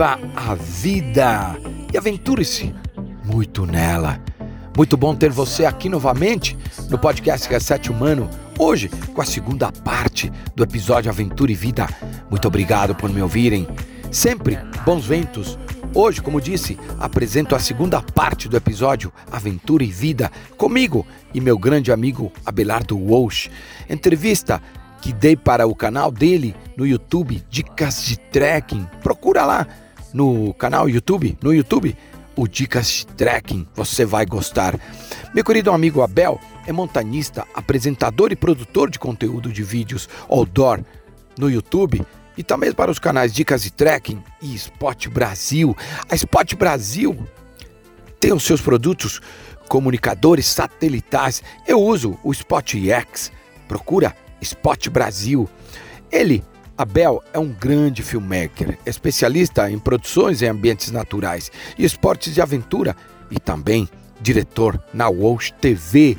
Viva a vida e aventure-se muito nela. Muito bom ter você aqui novamente no podcast Reset Humano, hoje com a segunda parte do episódio Aventura e Vida. Muito obrigado por me ouvirem. Sempre bons ventos. Hoje, como disse, apresento a segunda parte do episódio Aventura e Vida comigo e meu grande amigo Abelardo Walsh. Entrevista que dei para o canal dele no YouTube, Dicas de Trekking. Procura lá no canal YouTube, no YouTube, o Dicas Trekking, você vai gostar. Meu querido amigo Abel é montanista, apresentador e produtor de conteúdo de vídeos outdoor no YouTube e também para os canais Dicas de Trekking e Spot Brasil. A Spot Brasil tem os seus produtos comunicadores satelitais. Eu uso o Spot X. Procura Spot Brasil. Ele, Abel, é um grande filmmaker, especialista em produções em ambientes naturais e esportes de aventura e também diretor na Walsh TV.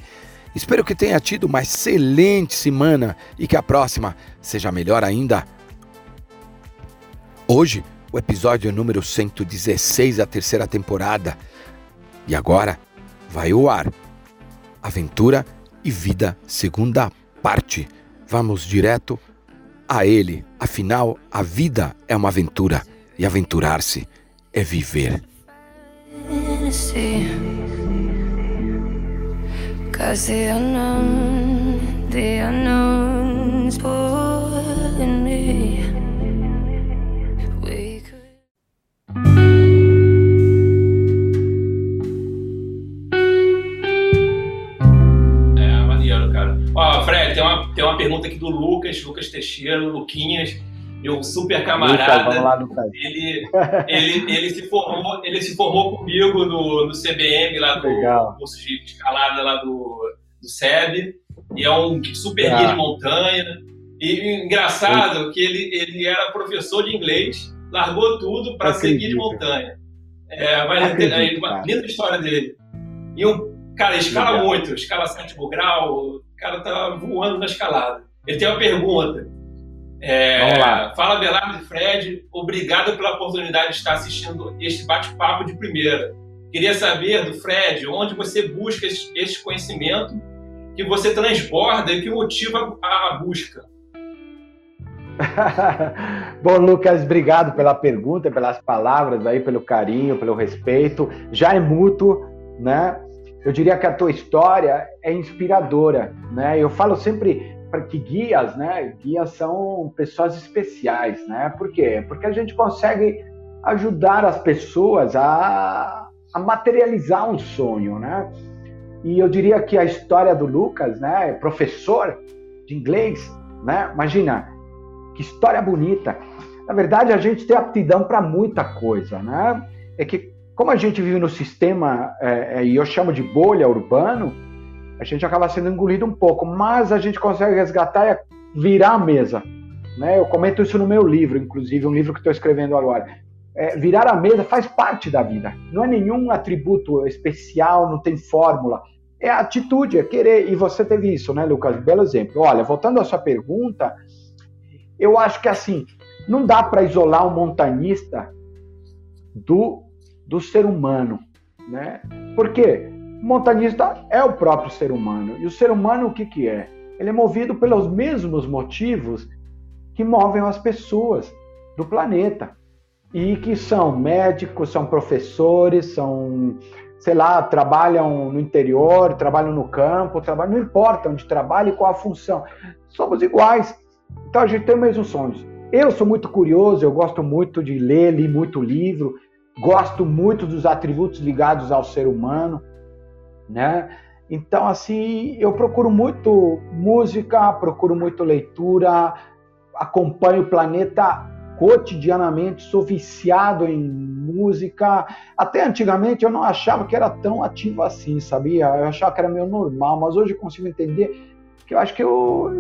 Espero que tenha tido uma excelente semana e que a próxima seja melhor ainda. Hoje, o episódio número 116 da terceira temporada. E agora vai ao ar. Aventura e Vida, segunda parte. Vamos direto a Ele. Afinal, a vida é uma aventura e aventurar-se é viver. Cause the unknown, the unknown's Tem uma pergunta aqui do Lucas, Lucas Teixeira, Luquinhas, meu super camarada. Lucas, lá, Lucas. Ele, ele, ele, se formou, ele se formou comigo no, no CBM, lá do Legal. curso de escalada lá do, do SEB. E é um super guia de montanha. E engraçado que ele, ele era professor de inglês, largou tudo para ser guia de montanha. É, mas Acredito, é uma linda história dele. E um cara, escala Legal. muito, escala sétimo grau, cara tá voando na escalada. Ele tem uma pergunta. É, Vamos lá. Fala, Belardo e Fred. Obrigado pela oportunidade de estar assistindo este bate-papo de primeira. Queria saber do Fred onde você busca este conhecimento que você transborda e que motiva a busca. Bom, Lucas, obrigado pela pergunta, pelas palavras aí, pelo carinho, pelo respeito. Já é mútuo, né? Eu diria que a tua história é inspiradora, né? Eu falo sempre para que guias, né? Guias são pessoas especiais, né? Por quê? Porque a gente consegue ajudar as pessoas a, a materializar um sonho, né? E eu diria que a história do Lucas, né? Professor de inglês, né? Imagina que história bonita. Na verdade, a gente tem aptidão para muita coisa, né? É que como a gente vive no sistema, é, é, e eu chamo de bolha urbano, a gente acaba sendo engolido um pouco, mas a gente consegue resgatar e virar a mesa. Né? Eu comento isso no meu livro, inclusive, um livro que estou escrevendo agora. É, virar a mesa faz parte da vida. Não é nenhum atributo especial, não tem fórmula. É a atitude, é querer. E você teve isso, né, Lucas? Belo exemplo. Olha, voltando à sua pergunta, eu acho que assim, não dá para isolar um montanista do do ser humano, né? Porque montanista é o próprio ser humano. E o ser humano o que que é? Ele é movido pelos mesmos motivos que movem as pessoas do planeta. E que são médicos, são professores, são, sei lá, trabalham no interior, trabalham no campo, trabalham, não importa onde trabalha e qual a função. Somos iguais. Então a gente tem os mesmos sonhos. Eu sou muito curioso, eu gosto muito de ler, li muito livro, gosto muito dos atributos ligados ao ser humano, né? Então, assim, eu procuro muito música, procuro muito leitura, acompanho o planeta cotidianamente, sou viciado em música. Até antigamente eu não achava que era tão ativo assim, sabia? Eu achava que era meio normal, mas hoje eu consigo entender que eu acho que eu,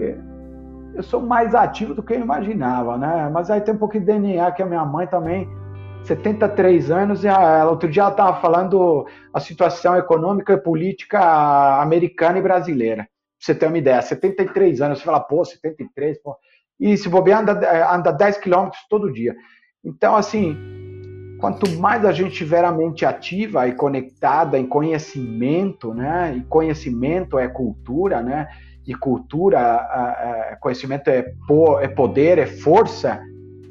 eu sou mais ativo do que eu imaginava, né? Mas aí tem um pouquinho de DNA que a minha mãe também 73 anos e ela, outro dia ela estava falando a situação econômica e política americana e brasileira. Pra você ter uma ideia, 73 anos, você fala, pô, 73, pô. E se bobear, anda, anda 10 quilômetros todo dia. Então, assim, quanto mais a gente tiver a mente ativa e conectada em conhecimento, né? E conhecimento é cultura, né? E cultura, conhecimento é, é poder, é força,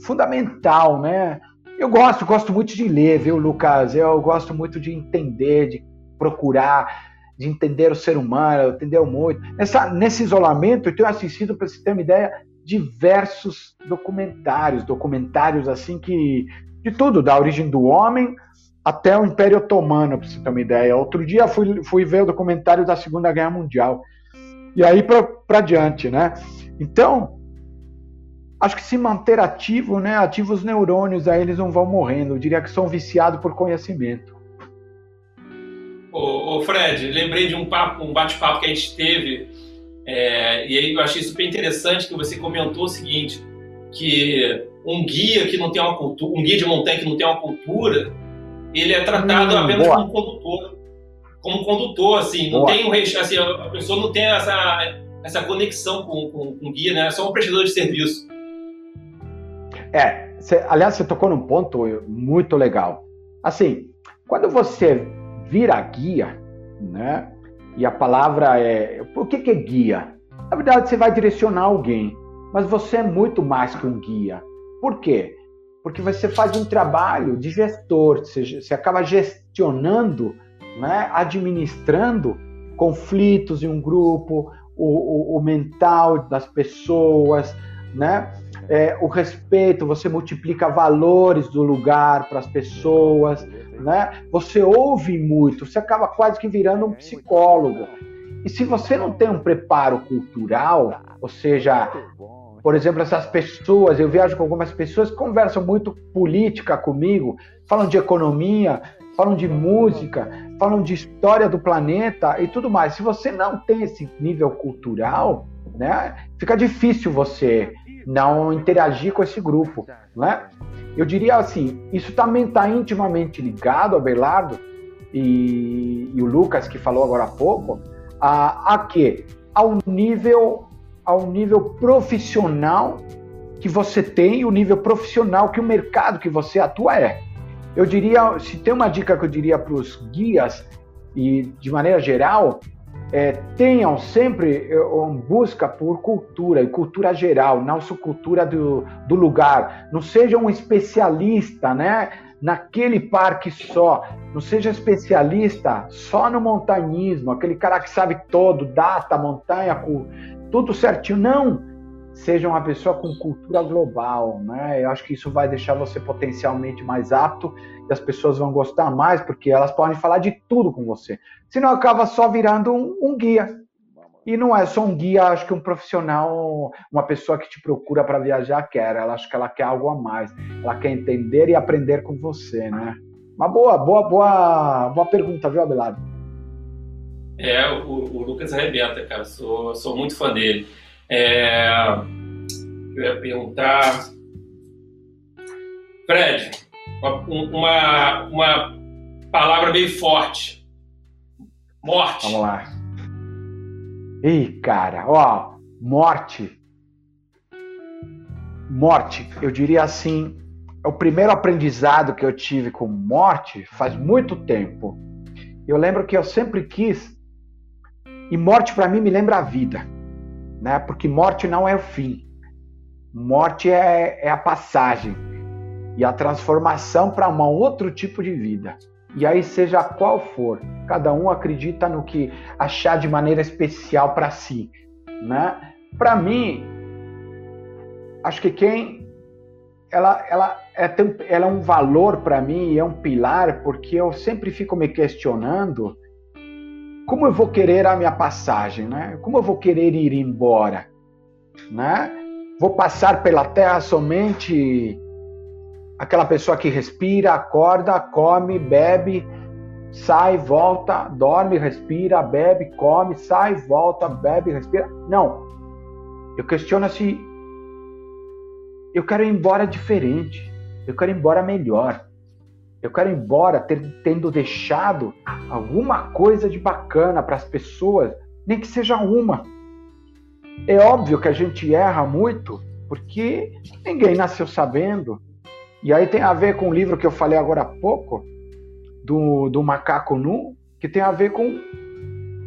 fundamental, né? Eu gosto, gosto muito de ler, viu, Lucas? Eu gosto muito de entender, de procurar, de entender o ser humano, entendeu muito. Nessa, nesse isolamento, eu tenho assistido, para você ter uma ideia, diversos documentários, documentários assim que de tudo, da origem do homem até o Império Otomano, para você ter uma ideia. Outro dia fui, fui ver o documentário da Segunda Guerra Mundial. E aí para diante, né? Então, acho que se manter ativo, né? Ativo os neurônios, aí eles não vão morrendo. Eu diria que são viciados por conhecimento. Ô, ô Fred, lembrei de um, papo, um bate-papo que a gente teve, é, e aí eu achei super interessante que você comentou o seguinte, que um guia que não tem uma cultura, um guia de montanha que não tem uma cultura, ele é tratado hum, apenas boa. como condutor. Como condutor, assim, não boa. tem um assim, a pessoa não tem essa, essa conexão com, com, com o guia, né? É só um prestador de serviço. É, cê, aliás, você tocou num ponto muito legal. Assim, quando você vira guia, né? E a palavra é. Por que, que é guia? Na verdade, você vai direcionar alguém, mas você é muito mais que um guia. Por quê? Porque você faz um trabalho de gestor, você, você acaba gestionando, né? administrando conflitos em um grupo, o, o, o mental das pessoas, né? É, o respeito, você multiplica valores do lugar para as pessoas, né? Você ouve muito, você acaba quase que virando um psicólogo. E se você não tem um preparo cultural, ou seja, por exemplo, essas pessoas, eu viajo com algumas pessoas que conversam muito política comigo, falam de economia, falam de música, falam de história do planeta e tudo mais. Se você não tem esse nível cultural, né, fica difícil você não interagir com esse grupo, né? Eu diria assim, isso também está intimamente ligado, Abelardo e, e, o Lucas que falou agora há pouco, a, a que ao nível ao nível profissional que você tem, o nível profissional que o mercado que você atua é. Eu diria, se tem uma dica que eu diria para os guias e de maneira geral, é, tenham sempre é, uma busca por cultura, e cultura geral, não só cultura do, do lugar. Não seja um especialista né, naquele parque só, não seja especialista só no montanhismo, aquele cara que sabe todo, data, montanha, tudo certinho. Não! Seja uma pessoa com cultura global, né? Eu acho que isso vai deixar você potencialmente mais apto e as pessoas vão gostar mais, porque elas podem falar de tudo com você. Senão acaba só virando um, um guia. E não é só um guia, acho que um profissional, uma pessoa que te procura para viajar quer. Ela acho que ela quer algo a mais. Ela quer entender e aprender com você, né? Uma boa, boa, boa, boa pergunta, viu, Abelardo? É, o, o, Lucas arrebenta, cara. Sou, sou muito fã dele. É, eu ia perguntar. Fred, uma, uma palavra bem forte. Morte. Vamos lá. Ih, cara, ó, morte. Morte, eu diria assim, é o primeiro aprendizado que eu tive com morte faz muito tempo. Eu lembro que eu sempre quis e morte para mim me lembra a vida, né? Porque morte não é o fim. Morte é, é a passagem e a transformação para um outro tipo de vida. E aí, seja qual for, cada um acredita no que achar de maneira especial para si, né? Para mim, acho que quem ela, ela, é, ela é um valor para mim, é um pilar, porque eu sempre fico me questionando como eu vou querer a minha passagem, né? Como eu vou querer ir embora, né? Vou passar pela terra somente aquela pessoa que respira, acorda, come, bebe, sai, volta, dorme, respira, bebe, come, sai, volta, bebe, respira. Não. Eu questiono se eu quero ir embora diferente. Eu quero ir embora melhor. Eu quero ir embora ter, tendo deixado alguma coisa de bacana para as pessoas, nem que seja uma. É óbvio que a gente erra muito, porque ninguém nasceu sabendo. E aí tem a ver com o livro que eu falei agora há pouco, do, do macaco nu, que tem a ver com,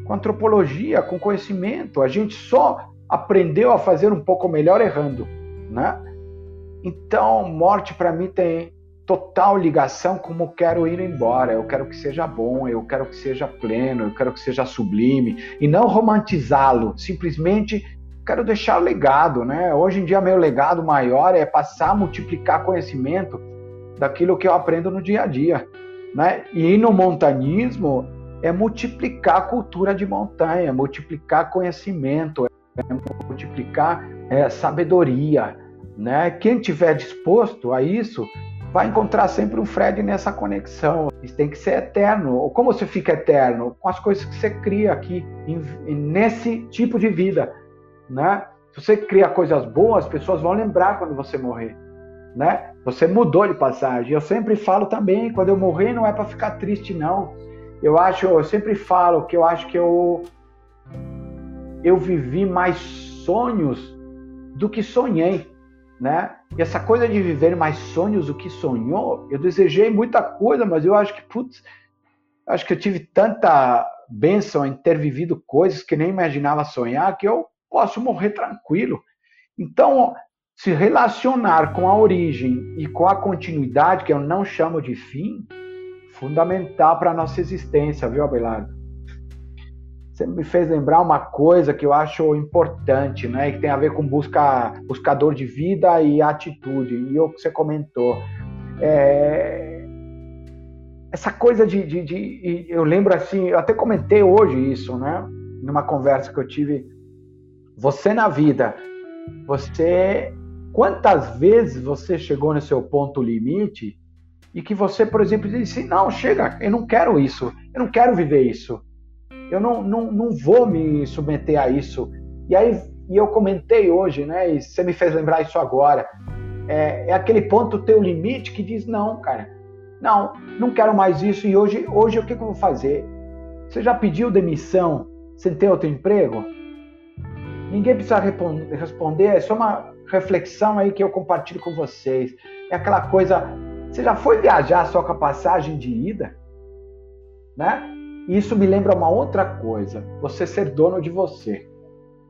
com antropologia, com conhecimento. A gente só aprendeu a fazer um pouco melhor errando, né? Então, morte para mim tem total ligação como quero ir embora. Eu quero que seja bom, eu quero que seja pleno, eu quero que seja sublime e não romantizá-lo. Simplesmente quero deixar legado, né? Hoje em dia meu legado maior é passar multiplicar conhecimento daquilo que eu aprendo no dia a dia, né? E no montanismo é multiplicar a cultura de montanha, multiplicar conhecimento, é multiplicar é, sabedoria, né? Quem tiver disposto a isso vai encontrar sempre um Fred nessa conexão. Isso tem que ser eterno. Como você fica eterno? Com as coisas que você cria aqui, nesse tipo de vida né? Se você cria coisas boas, as pessoas vão lembrar quando você morrer, né? Você mudou de passagem. Eu sempre falo também, quando eu morrer não é para ficar triste não. Eu acho, eu sempre falo que eu acho que eu eu vivi mais sonhos do que sonhei, né? E essa coisa de viver mais sonhos do que sonhou, eu desejei muita coisa, mas eu acho que putz, acho que eu tive tanta bênção em ter vivido coisas que nem imaginava sonhar que eu posso morrer tranquilo. Então, se relacionar com a origem e com a continuidade, que eu não chamo de fim, fundamental para a nossa existência, viu, Abelardo? Você me fez lembrar uma coisa que eu acho importante, né? Que tem a ver com busca, buscador de vida e atitude. E o que você comentou. É... Essa coisa de, de, de, Eu lembro assim, eu até comentei hoje isso, né? Numa conversa que eu tive você na vida, você quantas vezes você chegou no seu ponto limite e que você, por exemplo, disse: Não, chega, eu não quero isso, eu não quero viver isso, eu não, não, não vou me submeter a isso. E aí e eu comentei hoje, né? E você me fez lembrar isso agora. É, é aquele ponto teu limite que diz: Não, cara, não, não quero mais isso. E hoje, hoje o que, que eu vou fazer? Você já pediu demissão sem ter outro emprego? Ninguém precisa responder, é só uma reflexão aí que eu compartilho com vocês. É aquela coisa, você já foi viajar só com a passagem de ida? Né? E isso me lembra uma outra coisa, você ser dono de você,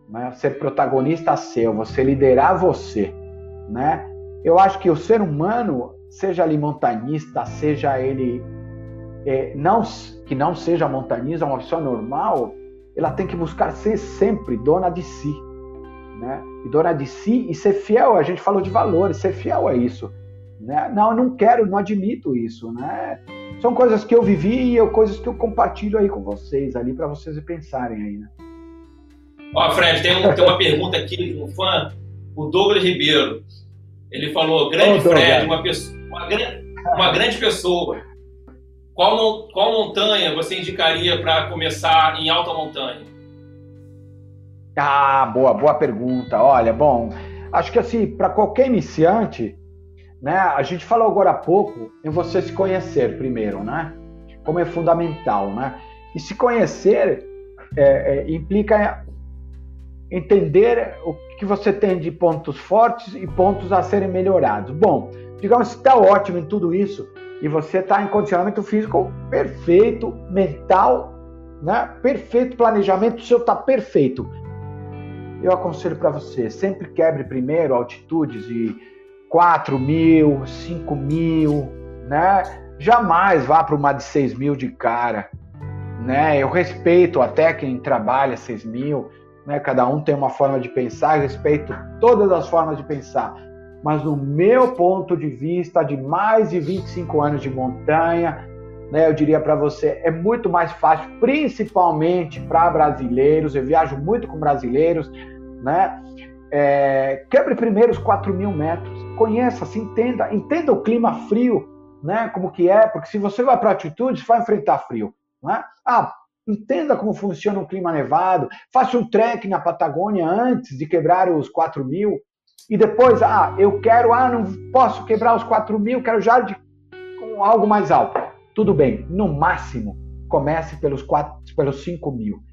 né? ser protagonista seu, você liderar você. Né? Eu acho que o ser humano, seja ele montanista, seja ele é, não, que não seja montanista, uma pessoa normal, ela tem que buscar ser sempre dona de si, né? E dona de si e ser fiel. A gente falou de valores, ser fiel a isso, né? Não, eu não quero, não admito isso, né? São coisas que eu vivi e coisas que eu compartilho aí com vocês ali para vocês pensarem aí, né? Ó, Fred, tem, um, tem uma pergunta aqui de um fã, o Douglas Ribeiro. Ele falou: grande Fred, uma, pessoa, uma, uma grande pessoa qual, qual montanha você indicaria para começar em alta montanha? Ah, boa, boa pergunta. Olha, bom, acho que assim, para qualquer iniciante, né, a gente falou agora há pouco em você se conhecer primeiro, né? Como é fundamental, né? E se conhecer é, é, implica entender o que você tem de pontos fortes e pontos a serem melhorados. Bom, digamos que está ótimo em tudo isso, e você está em condicionamento físico perfeito, mental, né? perfeito, planejamento seu está perfeito. Eu aconselho para você, sempre quebre primeiro altitudes de 4 mil, 5 mil, né? Jamais vá para uma de 6 mil de cara, né? Eu respeito até quem trabalha 6 mil, né? Cada um tem uma forma de pensar, respeito todas as formas de pensar mas no meu ponto de vista, de mais de 25 anos de montanha, né, eu diria para você, é muito mais fácil, principalmente para brasileiros. Eu viajo muito com brasileiros, né? É, quebre primeiro os 4 mil metros, conheça, se entenda, entenda o clima frio, né? Como que é, porque se você vai para altitude, vai enfrentar frio, né? Ah, entenda como funciona o clima nevado, faça um trek na Patagônia antes de quebrar os 4 mil, e depois, ah, eu quero, ah, não posso quebrar os 4 mil, quero já de, com algo mais alto. Tudo bem, no máximo, comece pelos, 4, pelos 5 mil.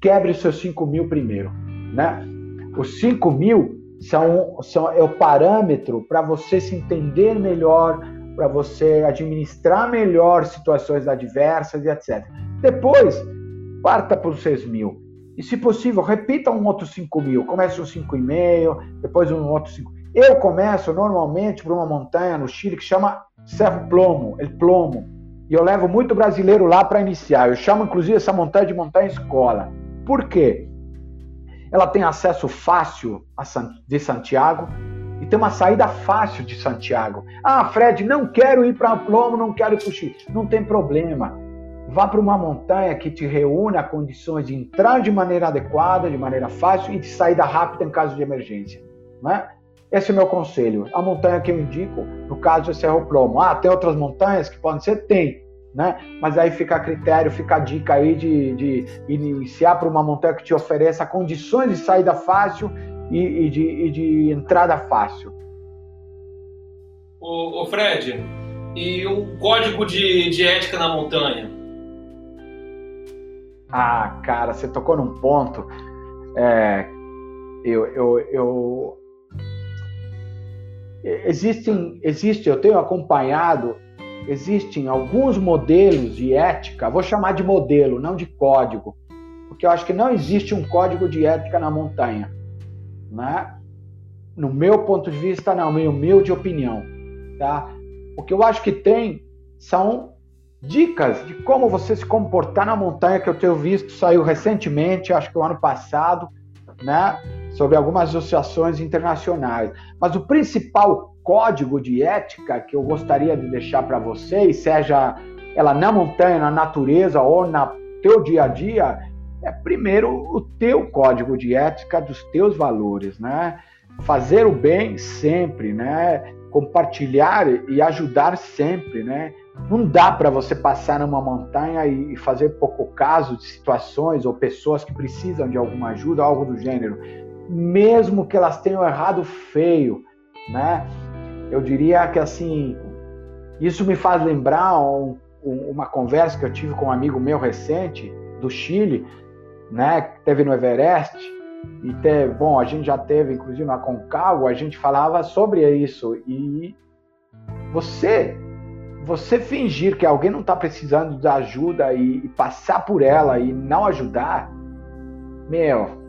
Quebre os seus 5 mil primeiro, né? Os 5 mil são, são é o parâmetro para você se entender melhor, para você administrar melhor situações adversas e etc. Depois, parta para os 6 mil. E, se possível, repita um outro 5 mil. Comece um 5,5, depois um outro 5. Eu começo normalmente por uma montanha no Chile que chama Cerro Plomo, El Plomo. E eu levo muito brasileiro lá para iniciar. Eu chamo, inclusive, essa montanha de montanha escola. Por quê? Ela tem acesso fácil de Santiago e tem uma saída fácil de Santiago. Ah, Fred, não quero ir para Plomo, não quero ir para o Chile. Não tem problema. Vá para uma montanha que te reúna condições de entrar de maneira adequada, de maneira fácil e de saída rápida em caso de emergência. Né? Esse é o meu conselho. A montanha que eu indico, no caso, é Cerro Plomo. Ah, tem outras montanhas que podem ser? Tem. Né? Mas aí fica a critério, fica a dica aí de, de iniciar para uma montanha que te ofereça condições de saída fácil e, e, de, e de, entrada fácil. O, Fred, e o código de, de ética na montanha? Ah, cara, você tocou num ponto. É, eu, eu, eu existem, existe, eu tenho acompanhado, existem alguns modelos de ética, vou chamar de modelo, não de código, porque eu acho que não existe um código de ética na montanha, né? No meu ponto de vista, na minha humilde opinião, tá? O que eu acho que tem são dicas de como você se comportar na montanha que eu tenho visto, saiu recentemente, acho que o ano passado, né? sobre algumas associações internacionais. Mas o principal código de ética que eu gostaria de deixar para vocês, seja ela na montanha, na natureza ou no teu dia a dia, é primeiro o teu código de ética dos teus valores, né? Fazer o bem sempre, né? Compartilhar e ajudar sempre, né? Não dá para você passar numa montanha e fazer pouco caso de situações ou pessoas que precisam de alguma ajuda, algo do gênero mesmo que elas tenham errado feio, né? Eu diria que assim, isso me faz lembrar um, uma conversa que eu tive com um amigo meu recente do Chile, né? Teve no Everest e teve, bom, a gente já teve inclusive na Concagua, a gente falava sobre isso e você você fingir que alguém não está precisando de ajuda e, e passar por ela e não ajudar, meu,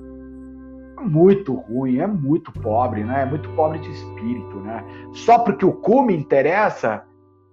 muito ruim, é muito pobre, né? É muito pobre de espírito, né? Só porque o cume interessa,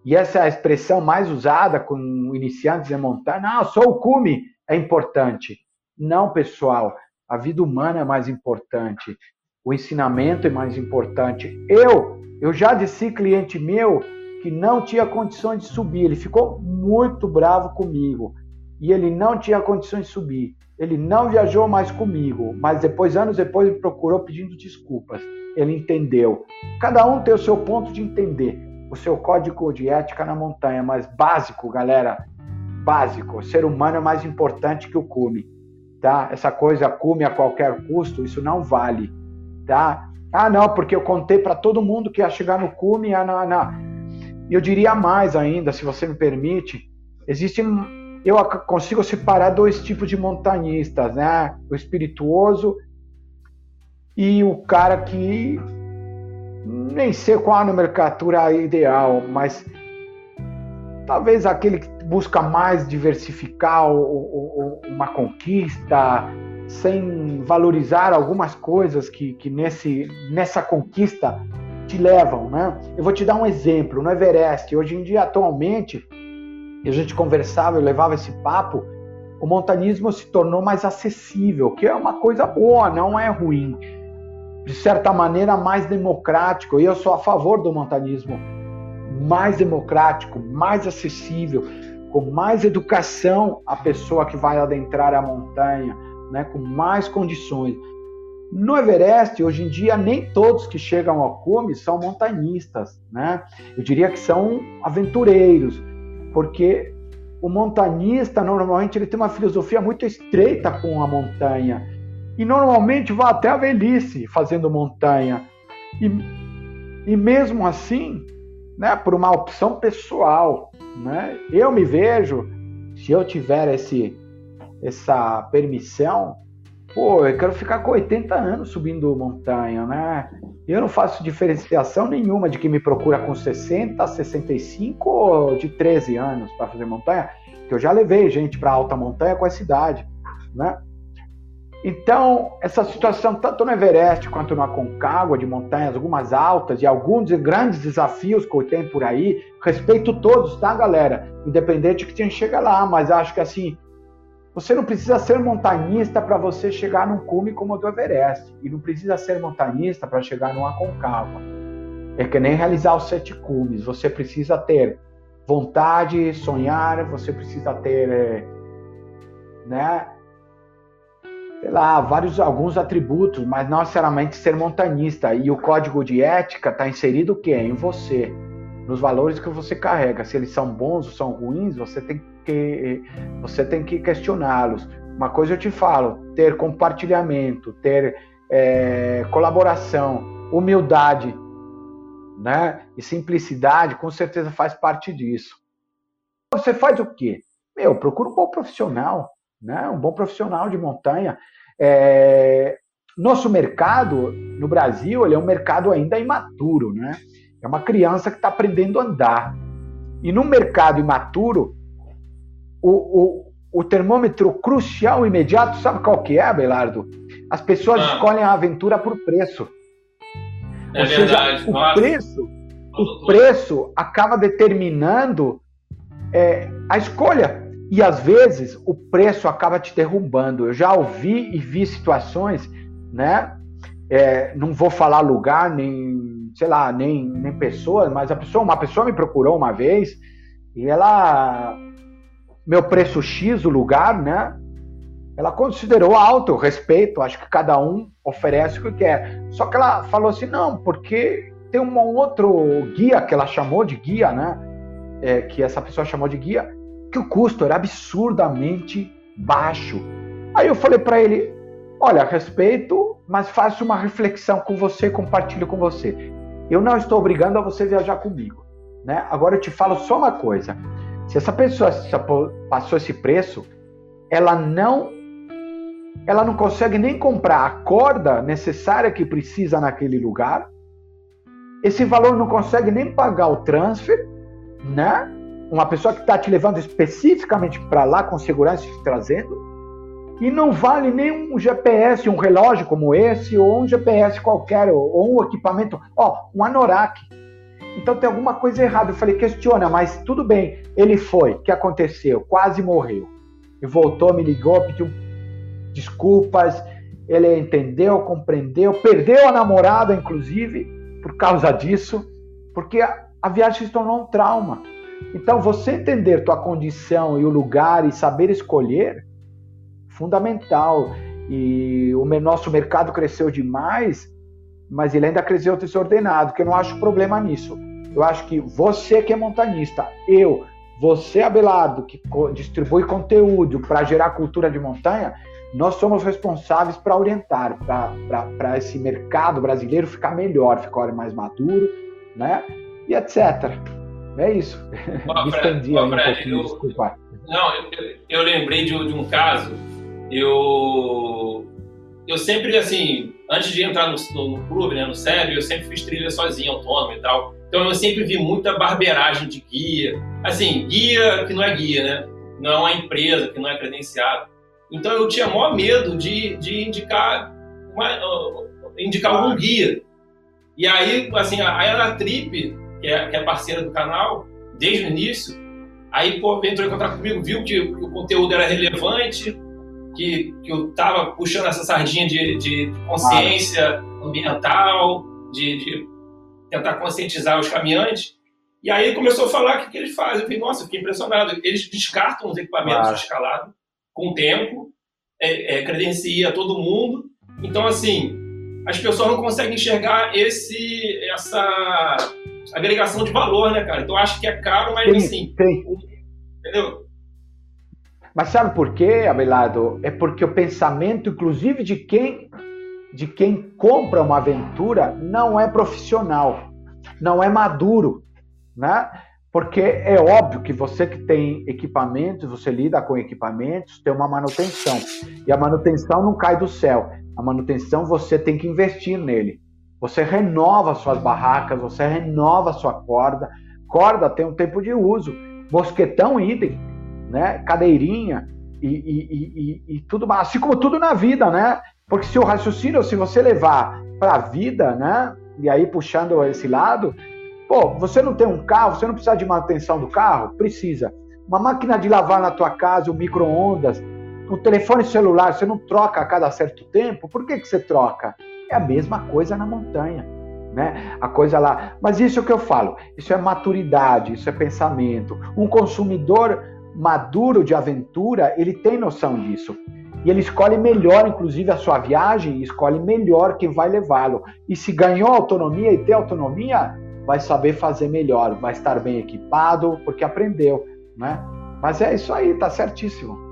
e essa é a expressão mais usada com iniciantes em montanha, não, só o cume é importante. Não, pessoal, a vida humana é mais importante, o ensinamento é mais importante. Eu, eu já disse cliente meu que não tinha condições de subir, ele ficou muito bravo comigo e ele não tinha condições de subir. Ele não viajou mais comigo, mas depois, anos depois, me procurou pedindo desculpas. Ele entendeu. Cada um tem o seu ponto de entender, o seu código de ética na montanha, mas básico, galera, básico. O ser humano é mais importante que o cume, tá? Essa coisa cume a qualquer custo, isso não vale, tá? Ah, não, porque eu contei para todo mundo que ia chegar no cume, ah, não, não. Eu diria mais ainda, se você me permite, existem eu consigo separar dois tipos de montanhistas, né? O espirituoso e o cara que nem sei qual a nomenclatura ideal, mas talvez aquele que busca mais diversificar uma conquista, sem valorizar algumas coisas que, que nesse, nessa conquista te levam, né? Eu vou te dar um exemplo. No Everest, hoje em dia, atualmente, e a gente conversava, eu levava esse papo, o montanismo se tornou mais acessível, que é uma coisa boa, não é ruim. De certa maneira, mais democrático. E eu sou a favor do montanismo mais democrático, mais acessível, com mais educação a pessoa que vai adentrar a montanha, né, com mais condições. No Everest, hoje em dia, nem todos que chegam ao cume são montanhistas, né? Eu diria que são aventureiros, porque o montanhista normalmente ele tem uma filosofia muito estreita com a montanha. E normalmente vai até a velhice fazendo montanha. E, e mesmo assim, né, por uma opção pessoal, né, eu me vejo se eu tiver esse essa permissão Pô, eu quero ficar com 80 anos subindo montanha, né? Eu não faço diferenciação nenhuma de quem me procura com 60, 65 ou de 13 anos para fazer montanha, que eu já levei gente para alta montanha com essa idade, né? Então, essa situação, tanto no Everest quanto no Aconcagua, de montanhas, algumas altas e alguns grandes desafios que eu tenho por aí, respeito todos, tá, galera? Independente de quem chega lá, mas acho que assim, você não precisa ser montanhista para você chegar num cume como o do Everest. E não precisa ser montanhista para chegar numa Aconcagua. É que nem realizar os sete cumes. Você precisa ter vontade, sonhar, você precisa ter, é, né, sei lá, vários, alguns atributos, mas não necessariamente ser montanhista. E o código de ética está inserido o quê? Em você, nos valores que você carrega. Se eles são bons ou são ruins, você tem que você tem que questioná-los. Uma coisa eu te falo: ter compartilhamento, ter é, colaboração, humildade, né? E simplicidade, com certeza faz parte disso. Você faz o quê? Meu, procura um bom profissional, né? Um bom profissional de montanha. É, nosso mercado no Brasil ele é um mercado ainda imaturo, né? É uma criança que está aprendendo a andar. E no mercado imaturo, o, o, o termômetro crucial imediato, sabe qual que é, Belardo? As pessoas ah. escolhem a aventura por preço. É Ou verdade. seja, o preço, o preço acaba determinando é, a escolha. E às vezes o preço acaba te derrubando. Eu já ouvi e vi situações, né? É, não vou falar lugar, nem, sei lá, nem, nem pessoas, mas a pessoa, uma pessoa me procurou uma vez e ela meu preço X, o lugar, né? Ela considerou alto, respeito, acho que cada um oferece o que quer. Só que ela falou assim, não, porque tem um outro guia que ela chamou de guia, né? É, que essa pessoa chamou de guia, que o custo era absurdamente baixo. Aí eu falei para ele, olha, respeito, mas faço uma reflexão com você, compartilho com você. Eu não estou obrigando a você viajar comigo, né? Agora eu te falo só uma coisa. Se essa pessoa passou esse preço, ela não ela não consegue nem comprar a corda necessária que precisa naquele lugar. Esse valor não consegue nem pagar o transfer, né? Uma pessoa que está te levando especificamente para lá com segurança te trazendo. E não vale nem um GPS, um relógio como esse, ou um GPS qualquer, ou um equipamento, ó, um anorak. Então tem alguma coisa errada. Eu falei, questiona, mas tudo bem. Ele foi. O que aconteceu? Quase morreu. E voltou, me ligou, pediu desculpas. Ele entendeu, compreendeu, perdeu a namorada, inclusive, por causa disso, porque a, a viagem se tornou um trauma. Então, você entender tua condição e o lugar e saber escolher, fundamental. E o nosso mercado cresceu demais mas ele ainda cresceu desordenado, que eu não acho problema nisso. Eu acho que você que é montanhista, eu, você, Abelardo, que distribui conteúdo para gerar cultura de montanha, nós somos responsáveis para orientar, para esse mercado brasileiro ficar melhor, ficar mais maduro, né? E etc. É isso. Ó, Me estendi ó, um pouquinho, eu, desculpa. Não, eu, eu lembrei de, de um caso, eu, eu sempre, assim, antes de entrar no, no, no clube, né, no SEB, eu sempre fiz trilha sozinho, autônomo e tal. Então eu sempre vi muita barbeiragem de guia. Assim, guia que não é guia, né? Não é uma empresa, que não é credenciado. Então eu tinha maior medo de, de indicar, uma, uh, indicar algum guia. E aí, assim, a, a Trip, que é, que é parceira do canal, desde o início, aí pô, entrou em contato comigo, viu que o conteúdo era relevante, que, que eu estava puxando essa sardinha de, de consciência ambiental, de, de, tentar conscientizar os caminhantes. E aí começou a falar o que, que eles fazem. Eu falei, nossa, eu fiquei impressionado. Eles descartam os equipamentos claro. de escalado com o tempo, é, é, credencia todo mundo. Então, assim, as pessoas não conseguem enxergar esse, essa agregação de valor, né, cara? Então, eu acho que é caro, mas, sim, assim, sim. entendeu? Mas sabe por quê, Abelardo? É porque o pensamento, inclusive de quem de quem compra uma aventura, não é profissional, não é maduro, né? Porque é óbvio que você que tem equipamentos, você lida com equipamentos, tem uma manutenção. E a manutenção não cai do céu. A manutenção você tem que investir nele. Você renova suas barracas, você renova sua corda. Corda tem um tempo de uso. Mosquetão, idem, né? Cadeirinha e, e, e, e tudo mais. Assim como tudo na vida, né? Porque se o raciocínio, se você levar para a vida, né? E aí puxando esse lado, Pô, você não tem um carro, você não precisa de manutenção do carro? Precisa. Uma máquina de lavar na tua casa, um micro-ondas, um telefone celular, você não troca a cada certo tempo? Por que, que você troca? É a mesma coisa na montanha. Né? A coisa lá. Mas isso é o que eu falo. Isso é maturidade, isso é pensamento. Um consumidor maduro de aventura, ele tem noção disso. E ele escolhe melhor, inclusive, a sua viagem, escolhe melhor quem vai levá-lo. E se ganhou autonomia e tem autonomia, vai saber fazer melhor, vai estar bem equipado, porque aprendeu, né? Mas é isso aí, tá certíssimo.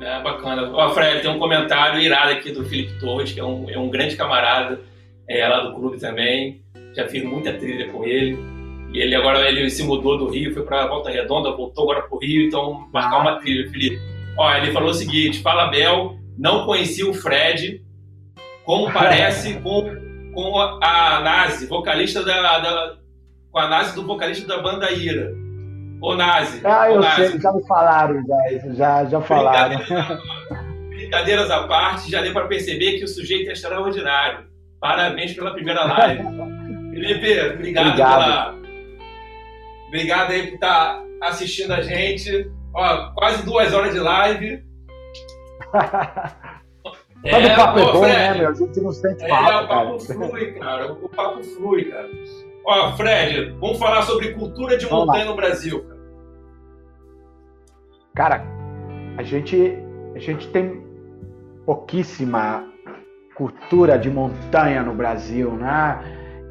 É, bacana. Ó, Fred, tem um comentário irado aqui do Felipe Torres, que é um, é um grande camarada é, lá do clube também. Já fiz muita trilha com ele. E ele agora ele se mudou do Rio, foi para Volta Redonda, voltou agora para o Rio, então marcar uma trilha, Felipe. Ó, ele falou o seguinte: fala Bel, não conheci o Fred, como parece com com a, Nazi, vocalista da, da, com a Nazi do vocalista da banda Ira. Ô Nazi. Ah, eu Nazi. sei, já me falaram, já, já, já falaram. Brincadeiras à parte, já deu para perceber que o sujeito é extraordinário. Parabéns pela primeira live. Felipe, obrigado, obrigado. pela. Obrigado aí por estar tá assistindo a gente. Ó, quase duas horas de live. É, o papo é bom, Fred, né, meu? A gente não sente papo, É, o papo cara. flui, cara. O papo flui, cara. Ó, Fred, vamos falar sobre cultura de vamos montanha lá. no Brasil, cara. Cara, a gente, a gente tem pouquíssima cultura de montanha no Brasil, né?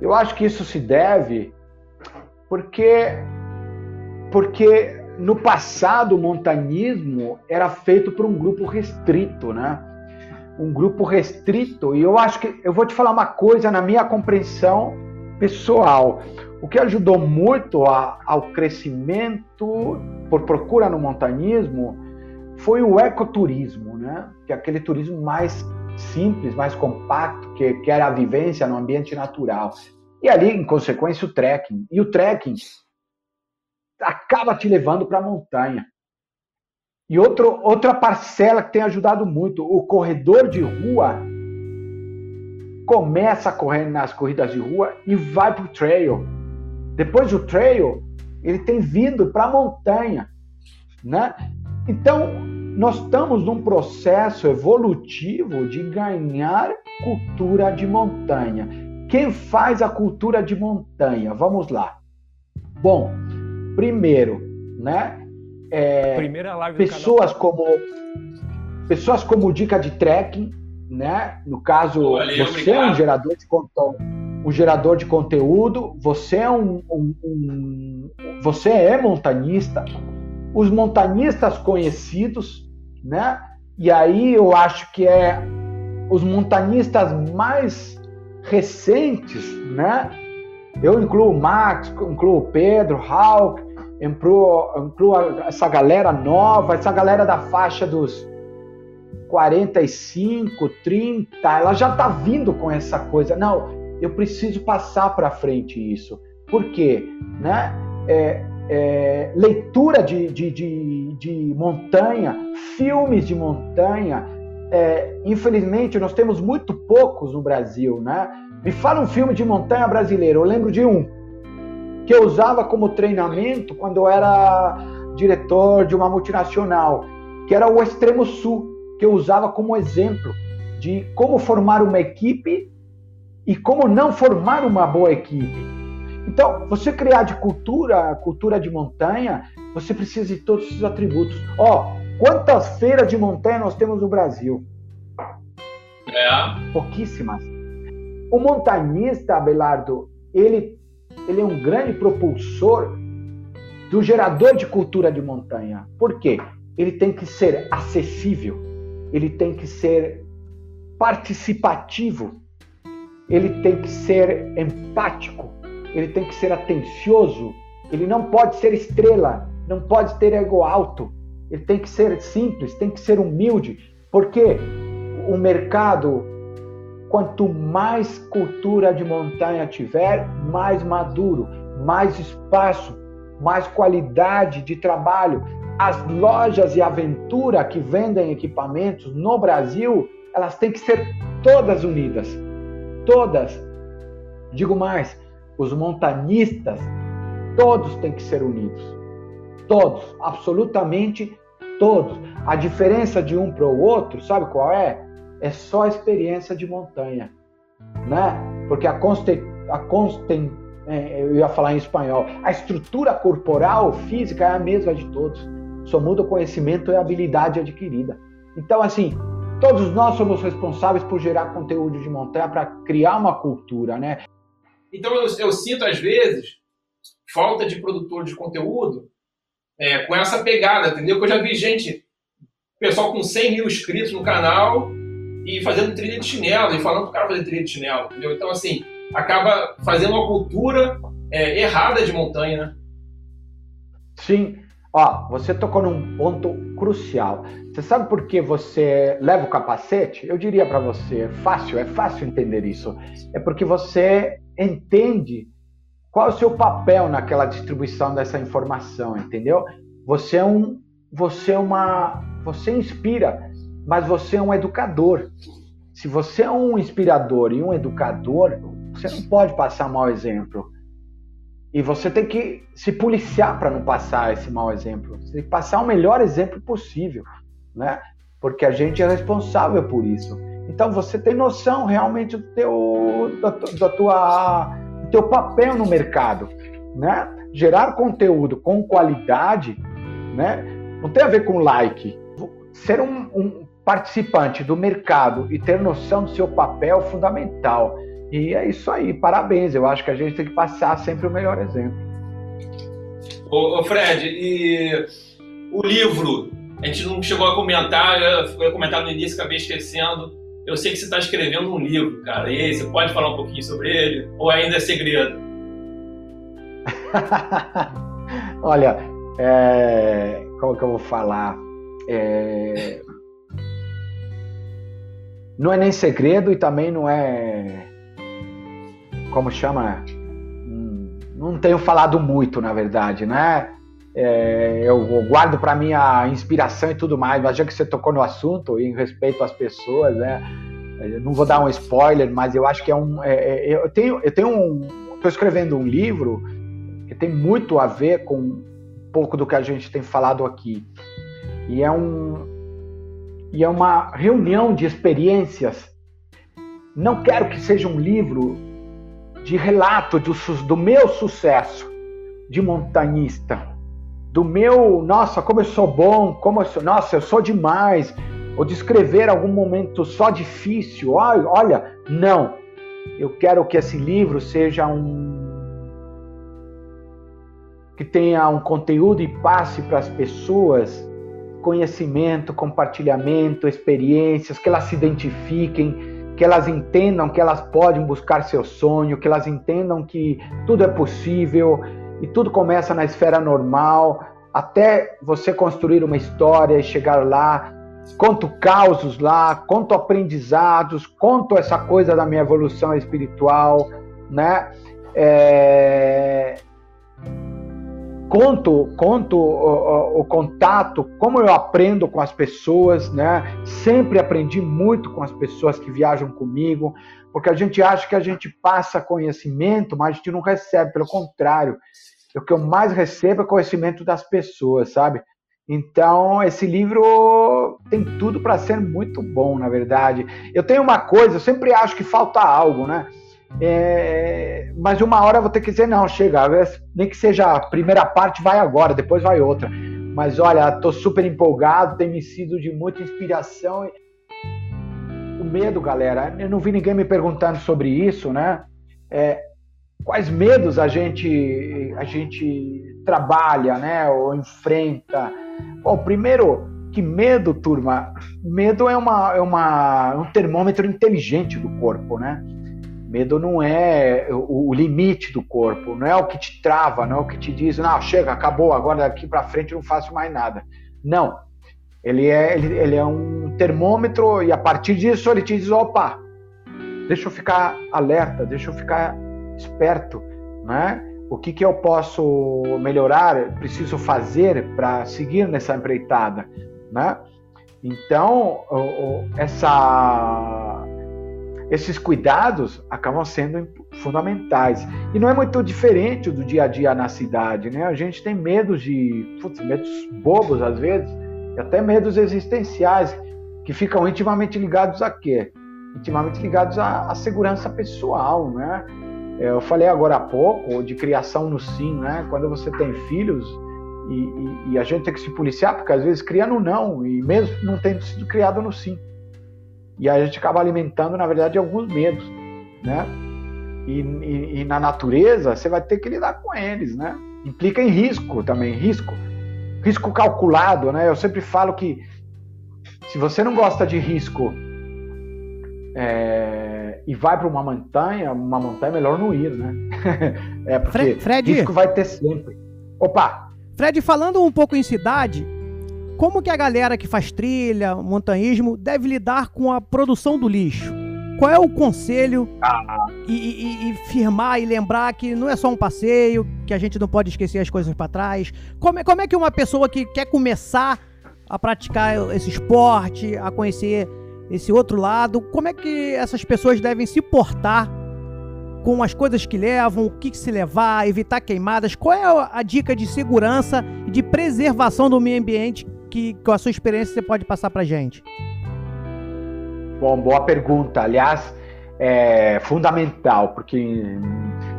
Eu acho que isso se deve porque porque no passado o montanismo era feito por um grupo restrito, né? um grupo restrito. E eu acho que eu vou te falar uma coisa na minha compreensão pessoal. O que ajudou muito a, ao crescimento por procura no montanismo foi o ecoturismo, né? Que é aquele turismo mais simples, mais compacto, que, que era a vivência no ambiente natural. E ali, em consequência, o trekking. E o trekking acaba te levando para a montanha. E outro, outra parcela que tem ajudado muito, o corredor de rua começa a correr nas corridas de rua e vai para o trail. Depois do trail, ele tem vindo para a montanha, né? Então, nós estamos num processo evolutivo de ganhar cultura de montanha. Quem faz a cultura de montanha? Vamos lá. Bom, primeiro, né? É, Primeira live pessoas como pessoas como dica de trekking, né? No caso, Valeu, você obrigado. é um gerador de conteúdo, um gerador de conteúdo, você é um, um, um, você é montanista, os montanistas conhecidos, né? E aí eu acho que é os montanistas mais recentes, né? Eu incluo o Max, incluo o Pedro, Hawk, inclua, essa galera nova, essa galera da faixa dos 45, 30, ela já está vindo com essa coisa. Não, eu preciso passar para frente isso. Por quê? Né? É, é, leitura de, de, de, de, montanha, filmes de montanha. É, infelizmente, nós temos muito poucos no Brasil. Né? Me fala um filme de montanha brasileiro. Eu lembro de um, que eu usava como treinamento quando eu era diretor de uma multinacional, que era o Extremo Sul, que eu usava como exemplo de como formar uma equipe e como não formar uma boa equipe. Então, você criar de cultura, cultura de montanha, você precisa de todos esses atributos. Ó, quantas feiras de montanha nós temos no Brasil? É. Pouquíssimas. O montanhista, Abelardo, ele ele é um grande propulsor do gerador de cultura de montanha. Por quê? Ele tem que ser acessível, ele tem que ser participativo, ele tem que ser empático, ele tem que ser atencioso, Ele não pode ser estrela, não pode ter ego alto. Ele tem que ser simples, tem que ser humilde, porque o mercado, quanto mais cultura de montanha tiver, mais maduro, mais espaço, mais qualidade de trabalho. As lojas de aventura que vendem equipamentos no Brasil, elas têm que ser todas unidas. Todas. Digo mais, os montanistas, todos têm que ser unidos. Todos, absolutamente todos. A diferença de um para o outro, sabe qual é? É só experiência de montanha, né? Porque a, conste, a consten, é, eu ia falar em espanhol, a estrutura corporal, física é a mesma de todos. Só muda o conhecimento e a habilidade adquirida. Então, assim, todos nós somos responsáveis por gerar conteúdo de montanha para criar uma cultura, né? Então, eu, eu sinto, às vezes, falta de produtor de conteúdo é, com essa pegada, entendeu? Que eu já vi gente, pessoal com 100 mil inscritos no canal e fazendo trilha de chinelo e falando pro cara fazer trilha de chinelo, entendeu? Então, assim, acaba fazendo uma cultura é, errada de montanha, né? Sim. Ó, você tocou num ponto crucial. Você sabe por que você leva o capacete? Eu diria para você, é fácil, é fácil entender isso. É porque você entende qual é o seu papel naquela distribuição dessa informação, entendeu? Você é um, você é uma, você inspira, mas você é um educador. Se você é um inspirador e um educador, você não pode passar mau exemplo. E você tem que se policiar para não passar esse mau exemplo. Você tem que passar o melhor exemplo possível, né? Porque a gente é responsável por isso. Então você tem noção realmente do teu, da, da tua teu papel no mercado, né? Gerar conteúdo com qualidade, né? Não tem a ver com like. Ser um, um participante do mercado e ter noção do seu papel é fundamental. E é isso aí, parabéns. Eu acho que a gente tem que passar sempre o melhor exemplo. Ô, ô Fred, e o livro? A gente não chegou a comentar, eu ia comentar no início, acabei esquecendo. Eu sei que você está escrevendo um livro, cara. E aí, você pode falar um pouquinho sobre ele? Ou ainda é segredo? Olha, é... como que eu vou falar? É... Não é nem segredo e também não é. Como chama? Hum, não tenho falado muito, na verdade, né? É, eu guardo para mim a inspiração e tudo mais, mas já que você tocou no assunto, em respeito às pessoas, né? Eu não vou dar um spoiler, mas eu acho que é um. É, é, eu tenho, eu tenho um. Estou escrevendo um livro que tem muito a ver com um pouco do que a gente tem falado aqui. E é um. E é uma reunião de experiências. Não quero que seja um livro de relato do, do meu sucesso de montanhista do meu, nossa, como eu sou bom, como eu sou, nossa, eu sou demais, ou descrever algum momento só difícil. Olha, olha, não. Eu quero que esse livro seja um que tenha um conteúdo e passe para as pessoas conhecimento, compartilhamento, experiências, que elas se identifiquem, que elas entendam que elas podem buscar seu sonho, que elas entendam que tudo é possível, e tudo começa na esfera normal, até você construir uma história e chegar lá. Conto causos lá, conto aprendizados, conto essa coisa da minha evolução espiritual, né? É... Conto, conto o, o, o, contato, como eu aprendo com as pessoas, né? Sempre aprendi muito com as pessoas que viajam comigo, porque a gente acha que a gente passa conhecimento, mas a gente não recebe, pelo contrário, o que eu mais recebo é conhecimento das pessoas, sabe? Então, esse livro tem tudo para ser muito bom, na verdade. Eu tenho uma coisa, eu sempre acho que falta algo, né? É, mas uma hora eu vou ter que dizer, não, chega, nem que seja a primeira parte, vai agora, depois vai outra. Mas olha, estou super empolgado, tem me sido de muita inspiração. O medo, galera, eu não vi ninguém me perguntando sobre isso, né? É, quais medos a gente a gente trabalha, né, ou enfrenta. Bom, primeiro, que medo, turma? Medo é uma é uma um termômetro inteligente do corpo, né? Medo não é o, limite do corpo, não é o que te trava, não é o que te diz, não, chega, acabou, agora daqui para frente não faço mais nada. Não. Ele é, ele, ele, é um termômetro e a partir disso ele te diz, opa, deixa eu ficar alerta, deixa eu ficar esperto, né? O que, que eu posso melhorar, preciso fazer para seguir nessa empreitada, né? Então, essa, esses cuidados acabam sendo fundamentais. E não é muito diferente do dia a dia na cidade, né? A gente tem medos de, putz, medos bobos às vezes, e até medos existenciais, que ficam intimamente ligados a quê? Intimamente ligados à, à segurança pessoal, né? Eu falei agora há pouco de criação no sim, né? Quando você tem filhos, e, e, e, a gente tem que se policiar, porque às vezes cria no não, e mesmo não tendo sido criado no sim. E a gente acaba alimentando, na verdade, alguns medos, né? E, e, na natureza, você vai ter que lidar com eles, né? Implica em risco também, risco. Risco calculado, né? Eu sempre falo que se você não gosta de risco é, e vai para uma montanha, uma montanha é melhor não ir, né? é porque Fred, risco vai ter sempre. Opa! Fred, falando um pouco em cidade, como que a galera que faz trilha, montanhismo, deve lidar com a produção do lixo? Qual é o conselho ah. e, e, e, firmar e lembrar que não é só um passeio, que a gente não pode esquecer as coisas para trás? Como é, como é que uma pessoa que quer começar a praticar esse esporte, a conhecer esse outro lado, como é que essas pessoas devem se portar com as coisas que levam, o que, se levar, evitar queimadas. Qual é a, a dica de segurança e de preservação do meio ambiente que, com a sua experiência, você pode passar para gente? Bom, boa pergunta. Aliás, é fundamental, porque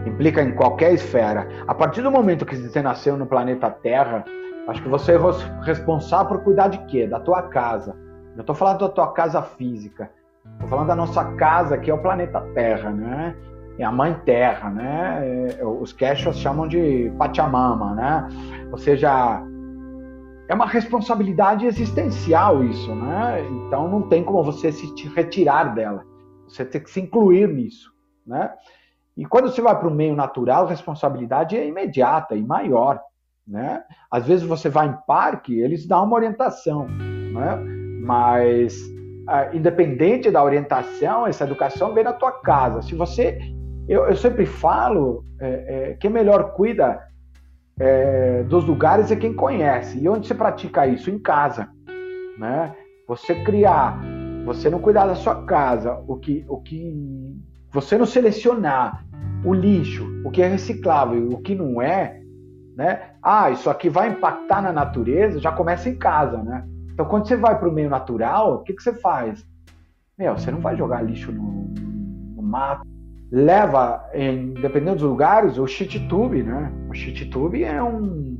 implica em qualquer esfera. A partir do momento que você nasceu no planeta Terra, acho que você é responsável por cuidar de quê? Da tua casa. Eu estou falando da tua casa física. Estou falando da nossa casa, que é o planeta Terra, né? é a mãe terra, né? É, os quechos chamam de Pachamama, né? Ou seja, é uma responsabilidade existencial isso, né? Então não tem como você se retirar dela. Você tem que se incluir nisso, né? E quando você vai para o meio natural, a responsabilidade é imediata e maior, né? Às vezes você vai em parque, eles dão uma orientação, né? Mas ah, independente da orientação, essa educação vem da tua casa. Se você eu, eu sempre falo é, é, quem melhor cuida é, dos lugares é quem conhece. E onde você pratica isso? Em casa. Né? Você criar, você não cuidar da sua casa, o que, o que você não selecionar o lixo, o que é reciclável o que não é, né? Ah, isso aqui vai impactar na natureza, já começa em casa, né? Então, quando você vai para o meio natural, o que, que você faz? Meu, você não vai jogar lixo no, no mato, leva, em, dependendo dos lugares, o shit tube, né? O shit tube é um,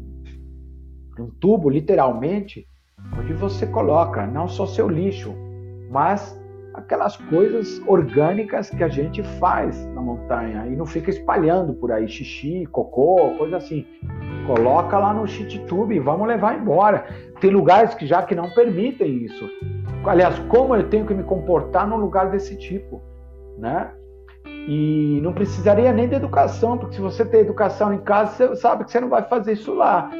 um tubo, literalmente, onde você coloca não só seu lixo, mas aquelas coisas orgânicas que a gente faz na montanha e não fica espalhando por aí xixi, cocô, coisa assim. Coloca lá no tube e vamos levar embora. Tem lugares que já que não permitem isso. Aliás, como eu tenho que me comportar num lugar desse tipo, né? E não precisaria nem de educação, porque se você tem educação em casa, você sabe que você não vai fazer isso lá,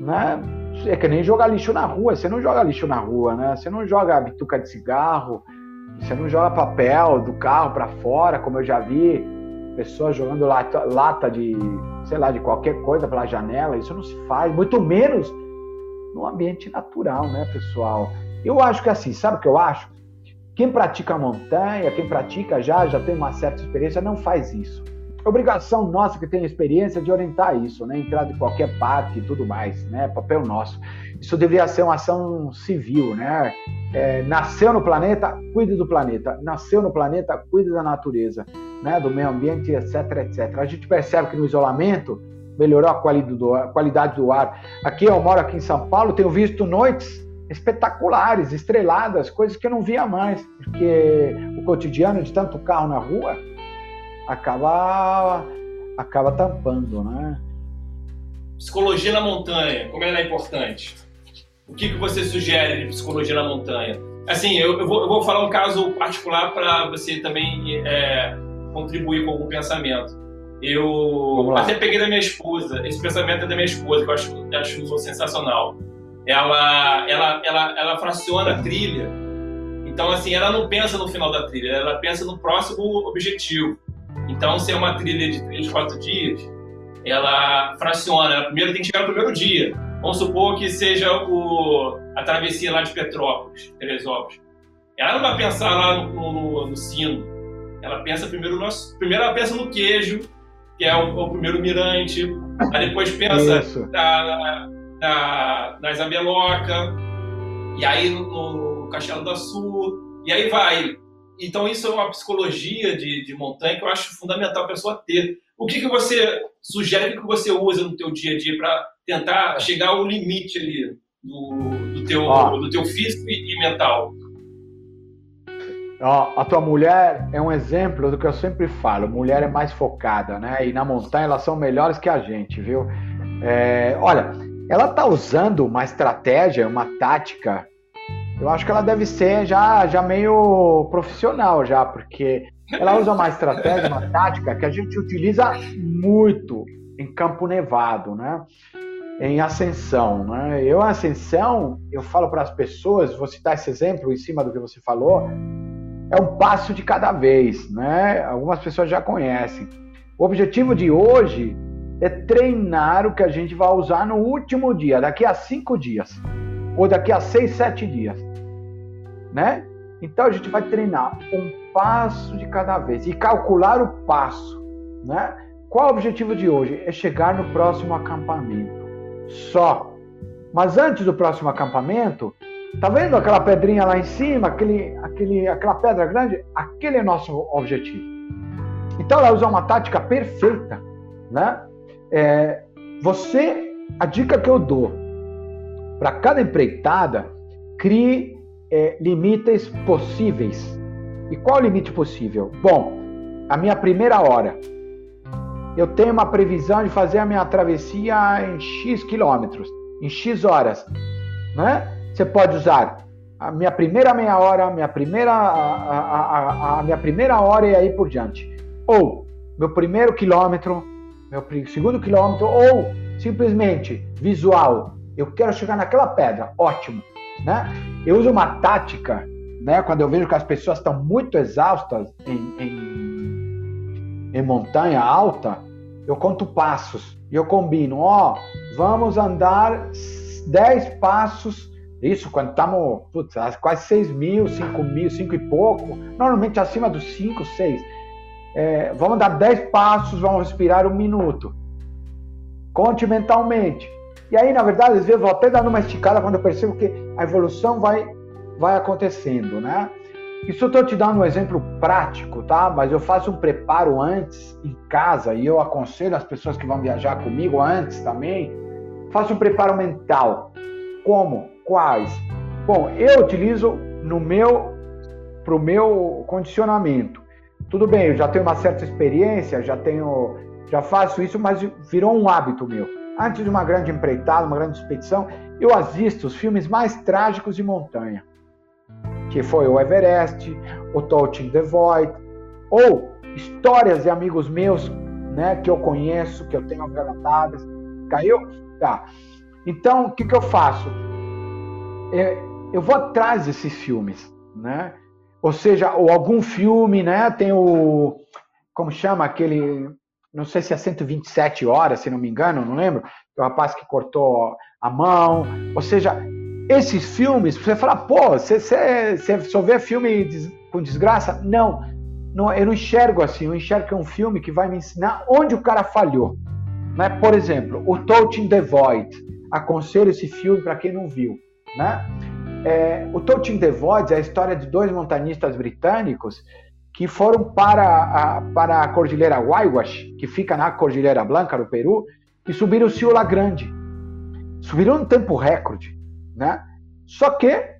né? É que nem jogar lixo na rua, você não joga lixo na rua, né? Você não joga bituca de cigarro, você não joga papel do carro para fora, como eu já vi pessoas jogando lata, de, sei lá, de qualquer coisa pela janela, isso não se faz, muito menos no ambiente natural, né, pessoal? Eu acho que assim, sabe o que eu acho? Quem pratica montanha, quem pratica já, já tem uma certa experiência, não faz isso. Obrigação nossa que tem experiência de orientar isso, né? Entrar de qualquer parque e tudo mais, né? Papel nosso. Isso deveria ser uma ação civil, né? É, nasceu no planeta, cuide do planeta. Nasceu no planeta, cuide da natureza, né? Do meio ambiente, etc, etc. A gente percebe que no isolamento melhorou a. Qualidade do ar. Aqui eu moro aqui em São Paulo, tenho visto noites espetaculares, estreladas, coisas que eu não via mais, porque o cotidiano de tanto carro na rua acaba acaba tampando, né? Psicologia na montanha, como ela é importante? O que, que você sugere de psicologia na montanha? Assim, eu, eu, vou, eu vou, falar um caso particular para você também é, contribuir com algum pensamento. Eu até peguei da minha esposa, esse pensamento é da minha esposa, que eu acho, acho sensacional. Ela, ela, ela, ela fraciona a trilha, então assim, ela não pensa no final da trilha, ela pensa no próximo objetivo. Então, se é uma trilha de três, quatro dias, ela fraciona. Primeiro tem que chegar no primeiro dia. Vamos supor que seja o, a travessia lá de Petrópolis, Teresópolis. Ela não vai pensar lá no, no, no sino. Ela pensa primeiro no, primeiro ela pensa no queijo, que é o, o primeiro mirante. Aí depois pensa na, na, na Isabeloca. E aí no, no Castelo da Sul. E aí vai. Então isso é uma psicologia de, de montanha que eu acho fundamental a pessoa ter. O que, que você sugere, que você usa no teu dia a dia para tentar chegar ao limite ali do, do, teu, do teu físico e, e mental? Ó, a tua mulher é um exemplo do que eu sempre falo. Mulher é mais focada, né? E na montanha elas são melhores que a gente, viu? É, olha, ela tá usando uma estratégia, uma tática. Eu acho que ela deve ser já, já meio profissional já, porque ela usa uma estratégia, uma tática que a gente utiliza muito em Campo Nevado, né? Em ascensão, né? Eu, ascensão, eu falo para as pessoas, vou citar esse exemplo em cima do que você falou, é um passo de cada vez, né? Algumas pessoas já conhecem. O objetivo de hoje é treinar o que a gente vai usar no último dia, daqui a cinco dias, ou daqui a seis, sete dias, né? Então a gente vai treinar um passo de cada vez e calcular o passo, né? Qual o objetivo de hoje? É chegar no próximo acampamento. Só. Mas antes do próximo acampamento, tá vendo aquela pedrinha lá em cima, aquele, aquele, aquela pedra grande? Aquele é nosso objetivo. Então ela usa uma tática perfeita, né? É, você, a dica que eu dou para cada empreitada, crie é, limites possíveis. E qual o limite possível? Bom, a minha primeira hora. Eu tenho uma previsão de fazer a minha travessia em X quilômetros, em X horas. Né? Você pode usar a minha primeira meia hora, minha primeira, a, a, a, a minha primeira hora e aí por diante. Ou meu primeiro quilômetro, meu segundo quilômetro, ou simplesmente visual. Eu quero chegar naquela pedra, ótimo. Né? Eu uso uma tática, né? Quando eu vejo que as pessoas estão muito exaustas em, em, em montanha alta, eu conto passos e eu combino, ó, vamos andar 10 passos. Isso quando estamos quase 6 mil, 5 mil, 5 e pouco, normalmente acima dos 5, 6. É, vamos dar 10 passos, vamos respirar um minuto. Conte mentalmente. E aí, na verdade, às vezes eu vou até dando uma esticada quando eu percebo que a evolução vai, vai acontecendo, né? Isso eu estou te dando um exemplo prático, tá? Mas eu faço um preparo antes em casa e eu aconselho as pessoas que vão viajar comigo antes também. Faço um preparo mental. Como? Quais? Bom, eu utilizo no meu para o meu condicionamento. Tudo bem, eu já tenho uma certa experiência, já tenho, já faço isso, mas virou um hábito meu Antes de uma grande empreitada, uma grande expedição, eu assisto os filmes mais trágicos de montanha, que foi o Everest, o Touching the Void, ou histórias de amigos meus, né, que eu conheço, que eu tenho relatadas. Caiu? Tá. Então, o que, que eu faço? É, eu vou atrás desses filmes, né? Ou seja, ou algum filme, né? Tem o como chama aquele não sei se é 127 horas, se não me engano, não lembro, o rapaz que cortou a mão. Ou seja, esses filmes, você fala, pô, você, você, você só vê filme com desgraça? Não, não, eu não enxergo assim, eu enxergo que é um filme que vai me ensinar onde o cara falhou. Né? Por exemplo, o Touching the Void. Aconselho esse filme para quem não viu. Né? É, o Touching the Void é a história de dois montanistas britânicos que foram para a, para a Cordilheira Huayhuash, que fica na Cordilheira Blanca, no Peru, e subiram o Ciula Grande. Subiram um tempo recorde, né? Só que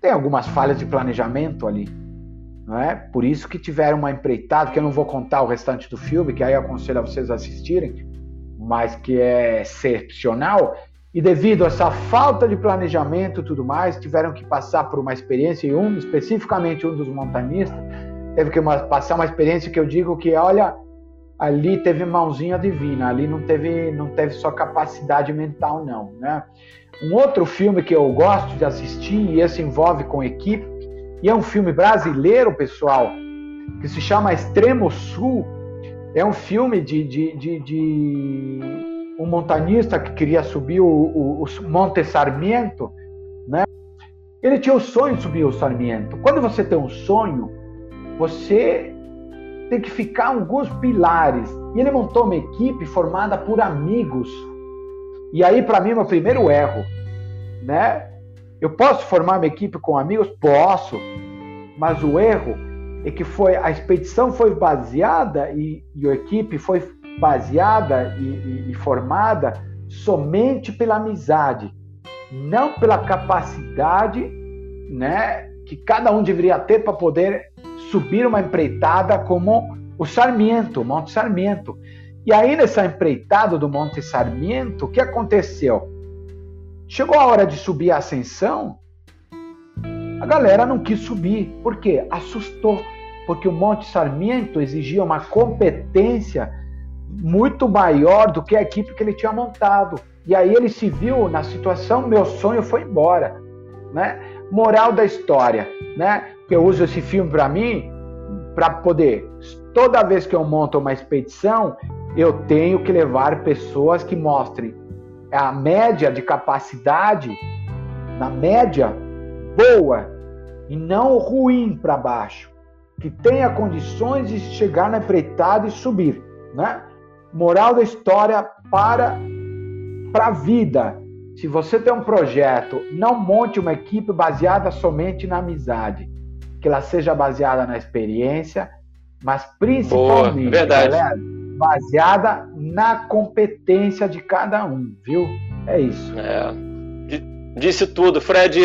tem algumas falhas de planejamento ali, não é? Por isso que tiveram uma empreitada, que eu não vou contar o restante do filme, que aí eu aconselho a vocês assistirem, mas que é excepcional. E devido a essa falta de planejamento e tudo mais, tiveram que passar por uma experiência e um, especificamente um dos montanistas, teve que uma, passar uma experiência que eu digo que, olha, ali teve mãozinha divina, ali não teve, não teve só capacidade mental, não, né? Um outro filme que eu gosto de assistir, e esse envolve com equipe, e é um filme brasileiro, pessoal, que se chama Extremo Sul. É um filme de, de, de, de um montanista que queria subir o, o, o Monte Sarmiento, né? Ele tinha o sonho de subir o Sarmiento. Quando você tem um sonho, você tem que ficar alguns pilares. E ele montou uma equipe formada por amigos. E aí, para mim, meu primeiro erro, né? Eu posso formar uma equipe com amigos? Posso. Mas o erro é que foi a expedição foi baseada e, e a equipe foi baseada e, e, e formada somente pela amizade, não pela capacidade, né, que cada um deveria ter para poder subir uma empreitada como o Sarmiento, Monte Sarmiento. E aí nessa empreitada do Monte Sarmiento, o que aconteceu? Chegou a hora de subir a ascensão, a galera não quis subir. Por quê? Assustou. Porque o Monte Sarmiento exigia uma competência muito maior do que a equipe que ele tinha montado. E aí ele se viu na situação, meu sonho foi embora, né? Moral da história, né? Que eu uso esse filme para mim para poder toda vez que eu monto uma expedição, eu tenho que levar pessoas que mostrem a média de capacidade na média boa e não ruim para baixo, que tenha condições de chegar na empreitada e subir, né? Moral da história para para a vida. Se você tem um projeto, não monte uma equipe baseada somente na amizade, que ela seja baseada na experiência, mas principalmente, Boa, galera, baseada na competência de cada um, viu? É isso. É. Disse tudo, Fred.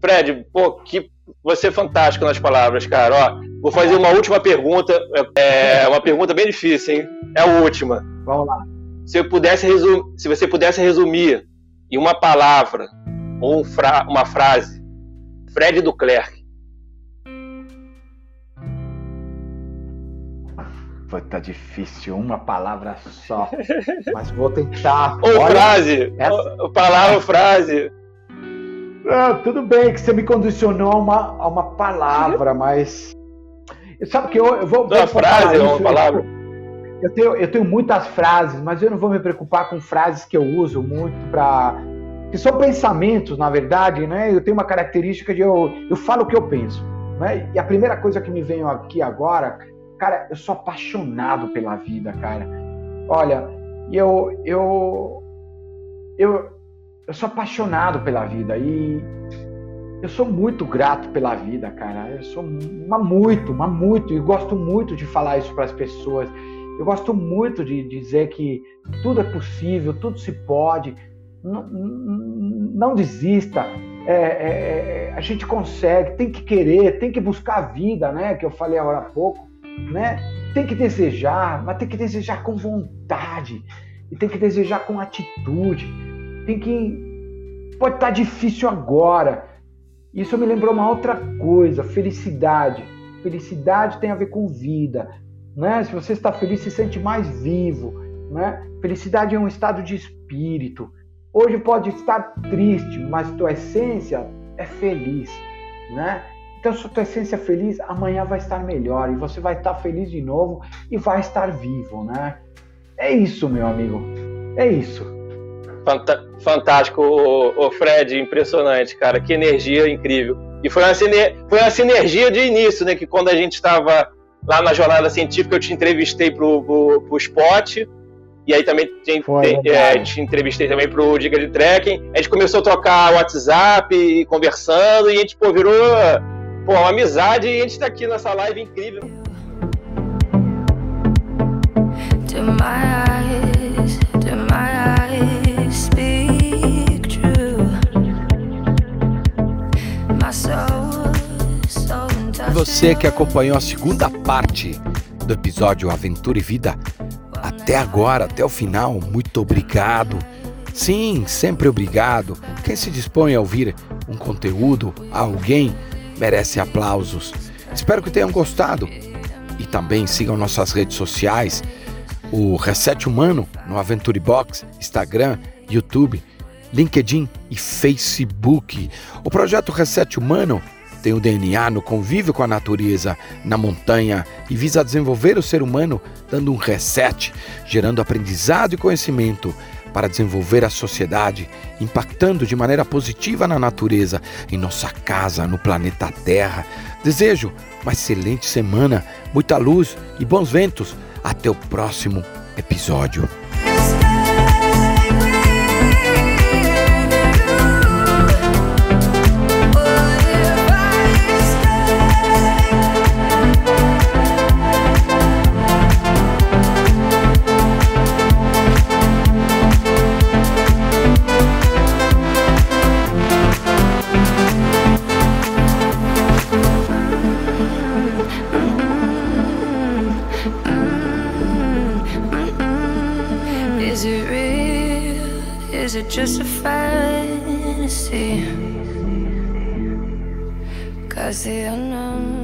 Fred, pô, que você é fantástico nas palavras, cara. Ó, vou fazer uma última pergunta. É uma pergunta bem difícil, hein? É a última. Vamos lá. Se, eu pudesse resumir, se você pudesse resumir em uma palavra ou um fra uma frase, Fred Duclerc. Tá difícil, uma palavra só. Mas vou tentar. Ou Olha, frase. Essa... Palavra ou frase. Ah, tudo bem que você me condicionou a uma, a uma palavra, mas. Sabe que eu, eu vou. Uma frase ou uma palavra? Eu tenho, eu tenho muitas frases, mas eu não vou me preocupar com frases que eu uso muito para. que são pensamentos, na verdade, né? Eu tenho uma característica de eu, eu falo o que eu penso. Né? E a primeira coisa que me veio aqui agora, cara, eu sou apaixonado pela vida, cara. Olha, eu, eu, eu, eu sou apaixonado pela vida e eu sou muito grato pela vida, cara. Eu sou uma muito, uma muito e gosto muito de falar isso para as pessoas. Eu gosto muito de dizer que tudo é possível, tudo se pode. Não, não desista. É, é, é, a gente consegue, tem que querer, tem que buscar a vida, né? Que eu falei agora há pouco, né? Tem que desejar, mas tem que desejar com vontade e tem que desejar com atitude tem que. Pode estar tá difícil agora. Isso me lembrou uma outra coisa: felicidade. Felicidade tem a ver com vida. Né? Se você está feliz, se sente mais vivo. Né? Felicidade é um estado de espírito. Hoje pode estar triste, mas tua essência é feliz. Né? Então, se tua essência é feliz, amanhã vai estar melhor e você vai estar feliz de novo e vai estar vivo, né? É isso, meu amigo. É isso. Fantástico, o, Fred, impressionante, cara, que energia incrível. E foi uma, foi uma sinergia de início, né? Que quando a gente estava lá na jornada científica, eu te entrevistei pro, pro, pro Spot, e aí também te, foi, te, é, te entrevistei também pro Diga de Trekking. A gente começou a trocar WhatsApp e conversando, e a gente, pô, virou pô, uma amizade, e a gente está aqui nessa live incrível. To my eyes, to my eyes. E você que acompanhou a segunda parte do episódio Aventura e Vida até agora, até o final, muito obrigado. Sim, sempre obrigado. Quem se dispõe a ouvir um conteúdo a alguém merece aplausos. Espero que tenham gostado. e também sigam nossas redes sociais, o Reset Humano no Aventure Box, Instagram, YouTube, LinkedIn e Facebook. O projeto Reset Humano tem o DNA no convívio com a natureza, na montanha e visa desenvolver o ser humano dando um reset, gerando aprendizado e conhecimento para desenvolver a sociedade, impactando de maneira positiva na natureza, em nossa casa, no planeta Terra. Desejo uma excelente semana, muita luz e bons ventos. Até o próximo episódio. Just a fantasy. Cause the unknown.